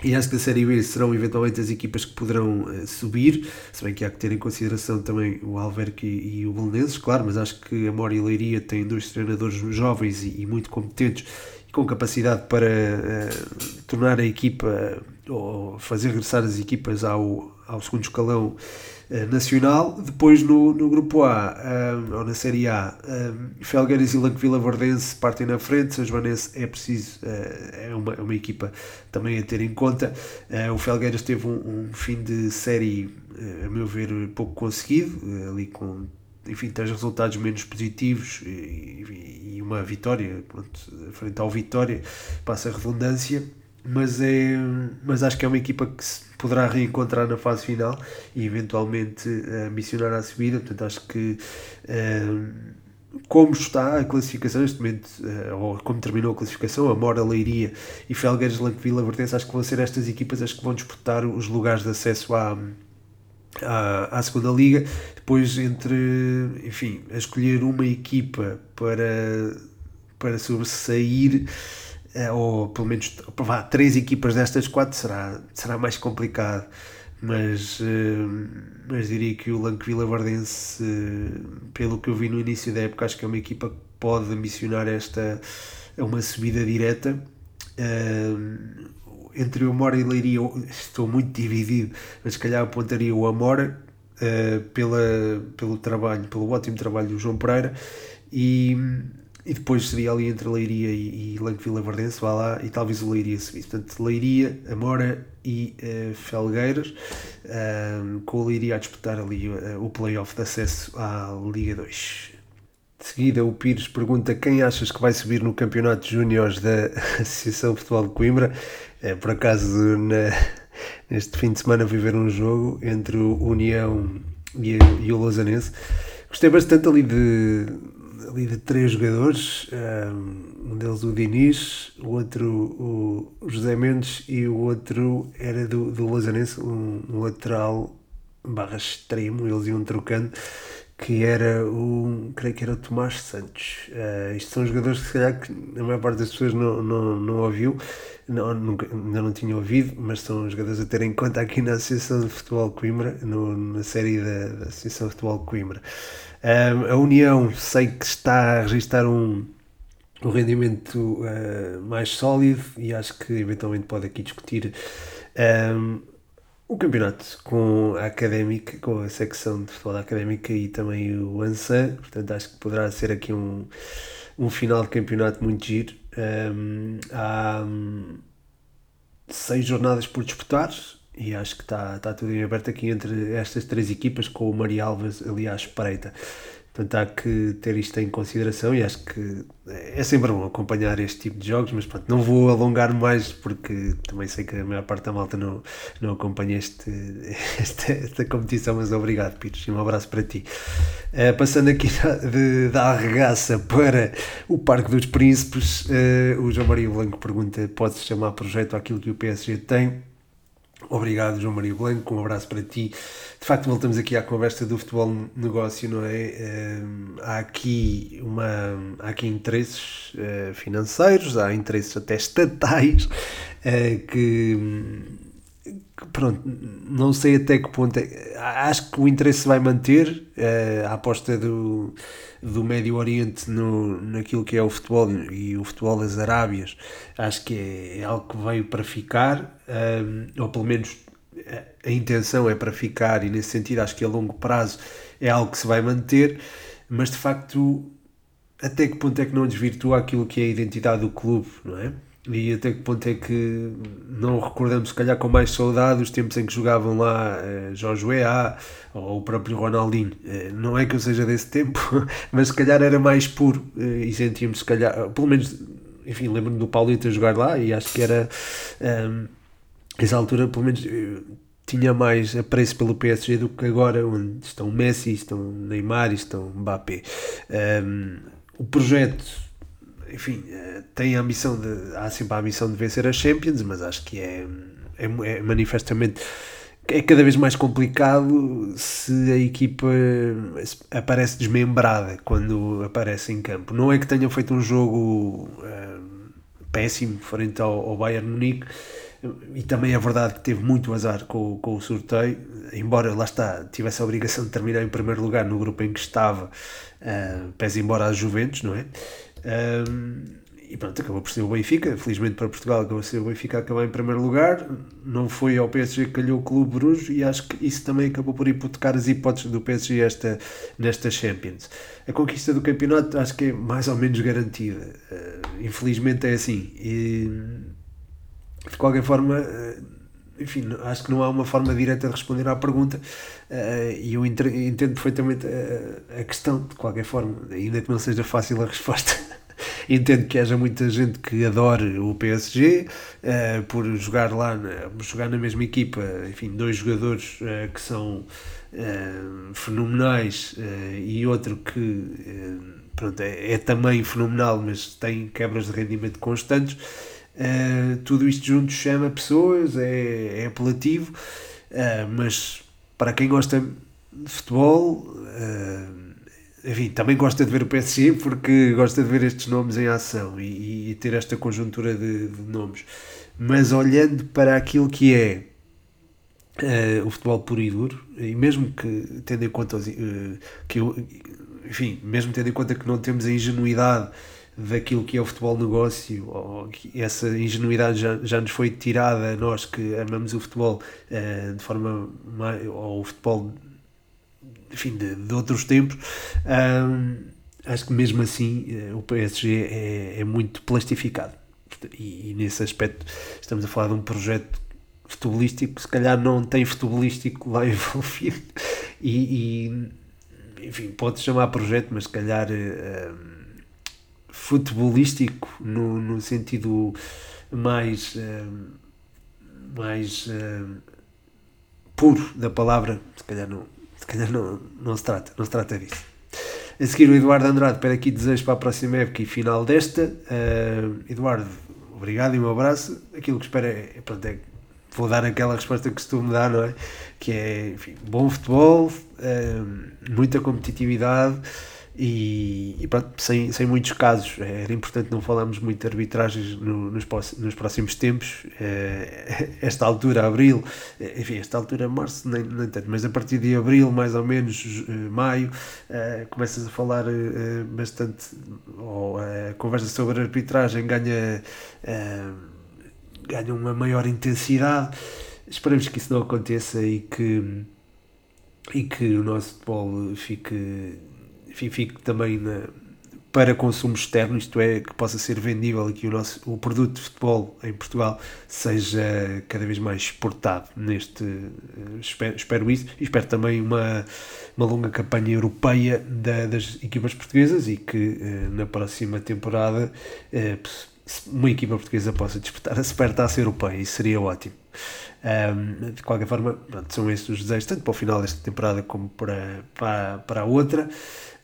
E acho que da Série B serão eventualmente as equipas que poderão uh, subir, se bem que há que ter em consideração também o Alverque e, e o Belenenses, claro, mas acho que a Mora e Leiria têm dois treinadores jovens e, e muito competentes e com capacidade para uh, tornar a equipa ou fazer regressar as equipas ao, ao segundo escalão nacional. Depois no, no grupo A, um, ou na Série A, um, Felgueiras e Lanque Verdense partem na frente. São Joanense é preciso, uh, é uma, uma equipa também a ter em conta. Uh, o Felgueiras teve um, um, fim de série, a meu ver, pouco conseguido, ali com enfim, três resultados menos positivos e, e uma vitória, pronto, frente ao Vitória, passa a redundância mas, é, mas acho que é uma equipa que se poderá reencontrar na fase final e eventualmente uh, missionar à subida. Portanto, acho que uh, como está a classificação neste momento, uh, ou como terminou a classificação, a Mora, Leiria e Felgueiras, Lanquevila, Vertense, acho que vão ser estas equipas as que vão disputar os lugares de acesso à, à, à segunda liga. Depois, entre, enfim, a escolher uma equipa para, para sobressair ou pelo menos vá, três equipas destas quatro será, será mais complicado. Mas, eh, mas diria que o Lanqueville Vardense, eh, pelo que eu vi no início da época, acho que é uma equipa que pode missionar esta uma subida direta. Eh, entre o Amora e Leiria estou muito dividido, mas se calhar apontaria o Amora pela, pelo trabalho, pelo ótimo trabalho do João Pereira e e depois seria ali entre Leiria e, e Vila Verdense, vá lá, e talvez o Leiria subisse. Portanto, Leiria, Amora e uh, Felgueiras, uh, com o Leiria a disputar ali uh, o playoff de acesso à Liga 2. De seguida, o Pires pergunta quem achas que vai subir no Campeonato Júniores da Associação Futebol de Coimbra. É, por acaso, na, neste fim de semana, viver um jogo entre o União e, e o Lausanense. Gostei bastante ali de ali de três jogadores, um deles o Diniz, o outro o José Mendes e o outro era do, do Lazanense, um, um lateral barra extremo, eles iam trocando, que era o, creio que era o Tomás Santos. Uh, isto são jogadores que se calhar que a maior parte das pessoas não, não, não ouviu, não, nunca, ainda não tinham ouvido, mas são jogadores a ter em conta aqui na Associação de Futebol Coimbra, no, na série da, da Associação de Futebol Coimbra. Um, a União sei que está a registrar um, um rendimento uh, mais sólido e acho que eventualmente pode aqui discutir um, o campeonato com a Académica, com a secção de futebol da Académica e também o ANSA, portanto acho que poderá ser aqui um, um final de campeonato muito giro. Um, há seis jornadas por disputar, e acho que está, está tudo em aberto aqui entre estas três equipas, com o Maria Alves ali à espreita. Portanto, há que ter isto em consideração e acho que é sempre bom acompanhar este tipo de jogos, mas pronto, não vou alongar mais porque também sei que a maior parte da malta não, não acompanha este, esta, esta competição, mas obrigado, Pires, e um abraço para ti. Uh, passando aqui da, de, da arregaça para o Parque dos Príncipes, uh, o João Maria Blanco pergunta: pode-se chamar projeto aquilo que o PSG tem? Obrigado, João Maria Blanco. Um abraço para ti. De facto, voltamos aqui à conversa do futebol negócio, não é? Um, há aqui uma, há aqui interesses uh, financeiros, há interesses até estatais uh, que, que, pronto, não sei até que ponto. É, acho que o interesse vai manter uh, a aposta do do Médio Oriente no, naquilo que é o futebol e o futebol das Arábias, acho que é, é algo que veio para ficar, um, ou pelo menos a intenção é para ficar, e nesse sentido acho que a longo prazo é algo que se vai manter, mas de facto, até que ponto é que não desvirtua aquilo que é a identidade do clube, não é? E até que ponto é que não recordamos, se calhar, com mais saudade os tempos em que jogavam lá eh, Jorge Weah ou o próprio Ronaldinho. Eh, não é que eu seja desse tempo, mas se calhar era mais puro eh, e sentíamos, se calhar, pelo menos, enfim, lembro-me do Paulito a jogar lá e acho que era. Ehm, essa altura, pelo menos, tinha mais apreço pelo PSG do que agora, onde estão Messi, estão Neymar e estão Mbappé. Um, o projeto, enfim, eh, tem a ambição de. há sempre a ambição de vencer a Champions, mas acho que é, é, é manifestamente. É cada vez mais complicado se a equipa aparece desmembrada quando aparece em campo. Não é que tenha feito um jogo um, péssimo frente ao, ao Bayern Munique, e também é verdade que teve muito azar com, com o sorteio, embora lá está, tivesse a obrigação de terminar em primeiro lugar no grupo em que estava, uh, pese embora às Juventus, não é? Um, e pronto, acabou por ser o Benfica, felizmente para Portugal acabou por ser o Benfica acabar em primeiro lugar, não foi ao PSG que calhou o Clube Bruges e acho que isso também acabou por hipotecar as hipóteses do PSG esta, nesta Champions. A conquista do campeonato acho que é mais ou menos garantida, uh, infelizmente é assim. E, de qualquer forma, eh, enfim, acho que não há uma forma direta de responder à pergunta eh, e eu entendo perfeitamente a questão, de qualquer forma, ainda que não seja fácil a resposta. entendo que haja muita gente que adore o PSG uh, por jogar lá, jogar na mesma equipa, enfim, dois jogadores uh, que são uh, fenomenais e outro que pronto, é, é, também fenomenal, mas tem quebras de rendimento constantes. Tudo isto junto chama pessoas, é, é apelativo, mas para quem gosta de futebol, enfim, também gosta de ver o PSG porque gosta de ver estes nomes em ação e, e ter esta conjuntura de, de, nomes. Mas olhando para aquilo que é o futebol puro e duro, e mesmo que tendo em conta que enfim, mesmo tendo em conta que não temos a ingenuidade daquilo que é o futebol negócio, ou essa ingenuidade já, já nos foi tirada a nós que amamos o futebol uh, de forma mais, ou o futebol enfim, de, de outros tempos, um, acho que mesmo assim uh, o PSG é, é muito plastificado. E, e, nesse aspecto estamos a falar de um projeto futebolístico, se calhar não tem futebolístico lá envolvido, e, e enfim, pode chamar projeto, mas se calhar. Uh, futebolístico no, no sentido mais, uh, mais uh, puro da palavra, se calhar, não, se calhar não, não, se trata, não se trata disso. A seguir o Eduardo Andrade pede aqui desejos para a próxima época e final desta. Uh, Eduardo, obrigado e um abraço. Aquilo que espero é, pronto, é vou dar aquela resposta que costumo dar, não é? Que é, enfim, bom futebol, muita competitividade, e, e pronto, sem, sem muitos casos. Era importante não falarmos muito de arbitragens no, nos, nos próximos tempos. Eh, esta altura, abril, eh, enfim, esta altura, março, nem, nem tanto, mas a partir de abril, mais ou menos, eh, maio, começas a falar bastante, ou a conversa sobre arbitragem ganha, ganha uma maior intensidade. Esperemos que isso não aconteça e que, e que o nosso futebol fique enfim, fique também na, para consumo externo, isto é, que possa ser vendível aqui o nosso o produto de futebol em Portugal seja cada vez mais exportado neste eh, espero, espero isso e espero também uma, uma longa campanha europeia da, das equipas portuguesas e que eh, na próxima temporada eh, uma equipa portuguesa possa disputar a supertaça europeia, isso seria ótimo. Um, de qualquer forma, pronto, são estes os desejos, tanto para o final desta temporada como para, para, para a outra.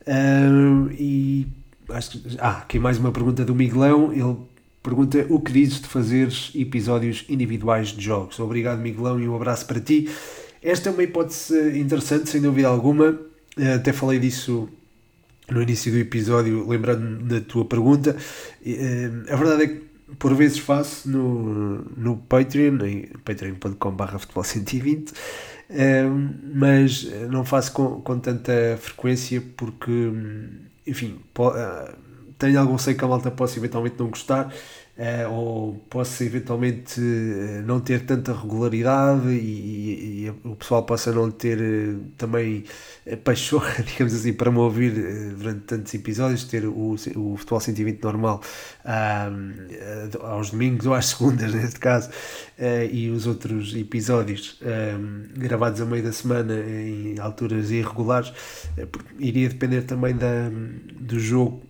Um, e acho que, ah, aqui mais uma pergunta do Miguelão. Ele pergunta o que dizes de fazeres episódios individuais de jogos. Obrigado, Miguelão, e um abraço para ti. Esta é uma hipótese interessante, sem dúvida alguma. Até falei disso no início do episódio, lembrando da tua pergunta. A verdade é que por vezes faço no, no Patreon, em patreon.com.br futebol 120, mas não faço com, com tanta frequência porque, enfim, uh, tenho algum sei que a malta possa eventualmente não gostar uh, ou possa eventualmente uh, não ter tanta regularidade e, e, e, o pessoal possa não ter uh, também pachorra, digamos assim, para me ouvir durante tantos episódios, ter o, o Futebol 120 normal aos domingos ou às segundas, neste caso, e os outros episódios gravados a meio da semana em alturas irregulares, iria depender também da, do jogo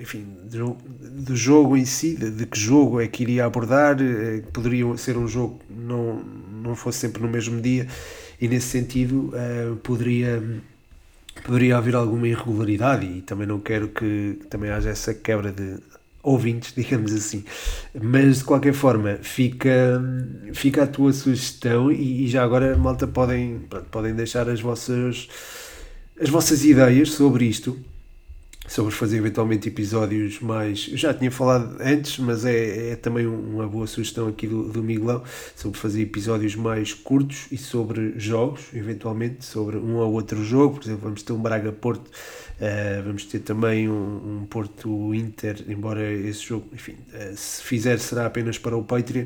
enfim, do, jogo em si, de, de, que jogo é que iria abordar, eh, poderia ser um jogo que não, não fosse sempre no mesmo dia, e nesse sentido uh, poderia, poderia haver alguma irregularidade, e também não quero que, que também haja essa quebra de ouvintes, digamos assim. Mas de qualquer forma, fica, fica a tua sugestão e, e já agora, malta, podem, pronto, podem deixar as vossas, as vossas ideias sobre isto sobre fazer eventualmente episódios mais. Eu já tinha falado antes, mas é, é também uma boa sugestão aqui do, do Miguelão sobre fazer episódios mais curtos e sobre jogos, eventualmente, sobre um ou outro jogo. Por exemplo, vamos ter um Braga-Porto, uh, vamos ter também um, um Porto-Inter, embora esse jogo, enfim, uh, se fizer será apenas para o Patreon.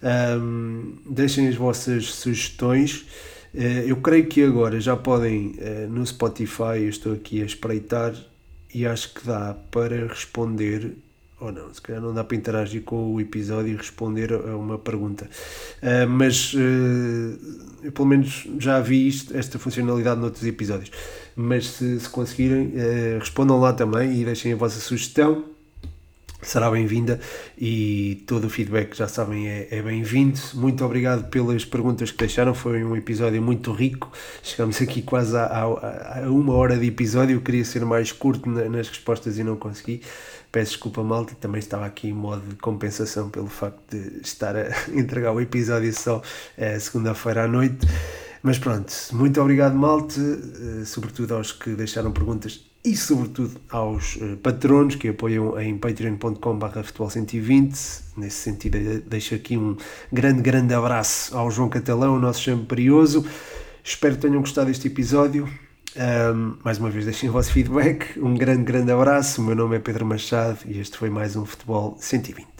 Um, deixem as vossas sugestões. Uh, eu creio que agora já podem no Spotify, eu estou aqui a espreitar e acho que dá para responder ou não, se calhar não dá para interagir com o episódio e responder a uma pergunta. Uh, mas uh, eu pelo menos já vi isto, esta funcionalidade noutros episódios. Mas se, se conseguirem, uh, respondam lá também e deixem a vossa sugestão será bem-vinda e todo o feedback, já sabem, é, é bem-vindo. Muito obrigado pelas perguntas que deixaram, foi um episódio muito rico. Chegamos aqui quase a, a, a uma hora de episódio. Eu queria ser mais curto na, nas respostas e não consegui. Peço desculpa, malta, também estava aqui em modo de compensação pelo facto de estar a entregar o episódio só é, segunda-feira à noite. Mas pronto, muito obrigado, malte, eh, sobretudo aos que deixaram perguntas e sobretudo aos uh, patronos que apoiam em patreon.com.br futebol120. Nesse sentido, deixo aqui um grande, grande abraço ao João Catalão, o nosso chamo perioso. Espero que tenham gostado deste episódio. Um, mais uma vez, deixem o vosso feedback. Um grande, grande abraço. O meu nome é Pedro Machado e este foi mais um Futebol 120.